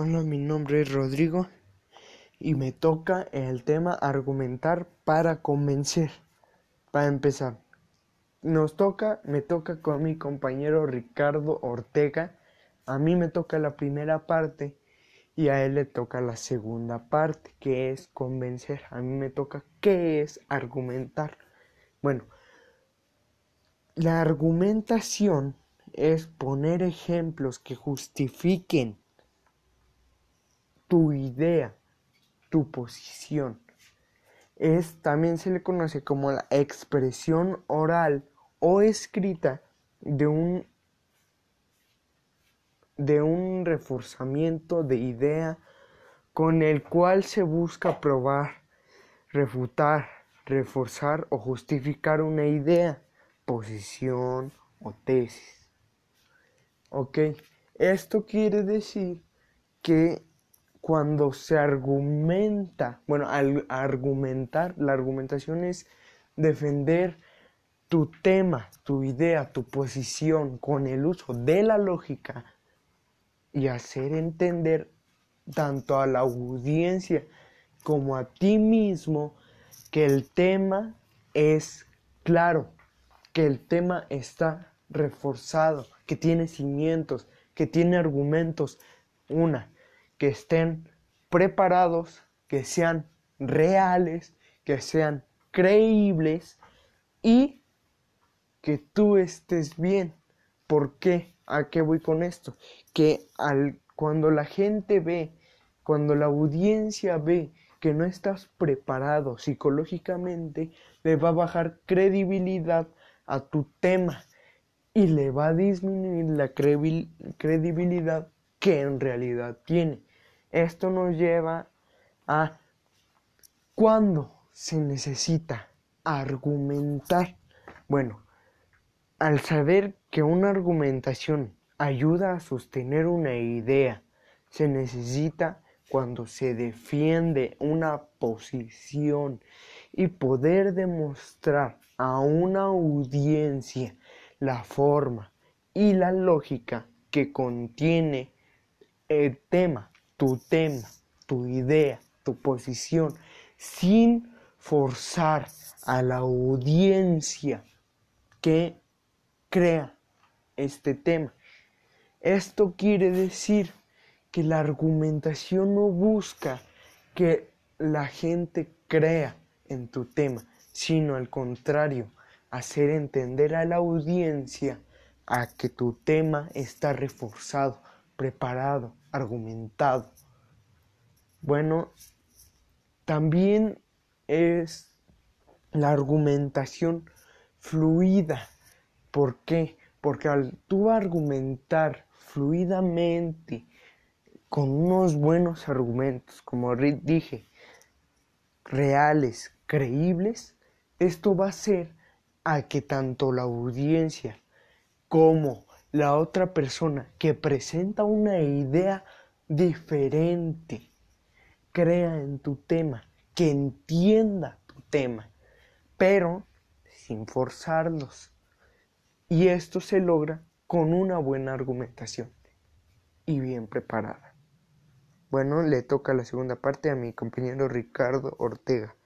Hola, mi nombre es Rodrigo y me toca el tema argumentar para convencer. Para empezar, nos toca, me toca con mi compañero Ricardo Ortega. A mí me toca la primera parte y a él le toca la segunda parte, que es convencer. A mí me toca qué es argumentar. Bueno, la argumentación es poner ejemplos que justifiquen tu idea, tu posición. Es también se le conoce como la expresión oral o escrita de un de un reforzamiento de idea con el cual se busca probar, refutar, reforzar o justificar una idea, posición o tesis. Esto quiere decir que cuando se argumenta, bueno, al argumentar, la argumentación es defender tu tema, tu idea, tu posición con el uso de la lógica y hacer entender tanto a la audiencia como a ti mismo que el tema es claro, que el tema está reforzado, que tiene cimientos, que tiene argumentos. Una, que estén preparados, que sean reales, que sean creíbles y que tú estés bien. ¿Por qué? ¿A qué voy con esto? Que al, cuando la gente ve, cuando la audiencia ve que no estás preparado psicológicamente, le va a bajar credibilidad a tu tema y le va a disminuir la credibilidad que en realidad tiene. Esto nos lleva a cuándo se necesita argumentar. Bueno, al saber que una argumentación ayuda a sostener una idea, se necesita cuando se defiende una posición y poder demostrar a una audiencia la forma y la lógica que contiene el tema tu tema, tu idea, tu posición, sin forzar a la audiencia que crea este tema. Esto quiere decir que la argumentación no busca que la gente crea en tu tema, sino al contrario, hacer entender a la audiencia a que tu tema está reforzado, preparado, argumentado. Bueno, también es la argumentación fluida. ¿Por qué? Porque al tú argumentar fluidamente con unos buenos argumentos, como dije, reales, creíbles, esto va a hacer a que tanto la audiencia como la otra persona que presenta una idea diferente crea en tu tema, que entienda tu tema, pero sin forzarlos. Y esto se logra con una buena argumentación y bien preparada. Bueno, le toca la segunda parte a mi compañero Ricardo Ortega.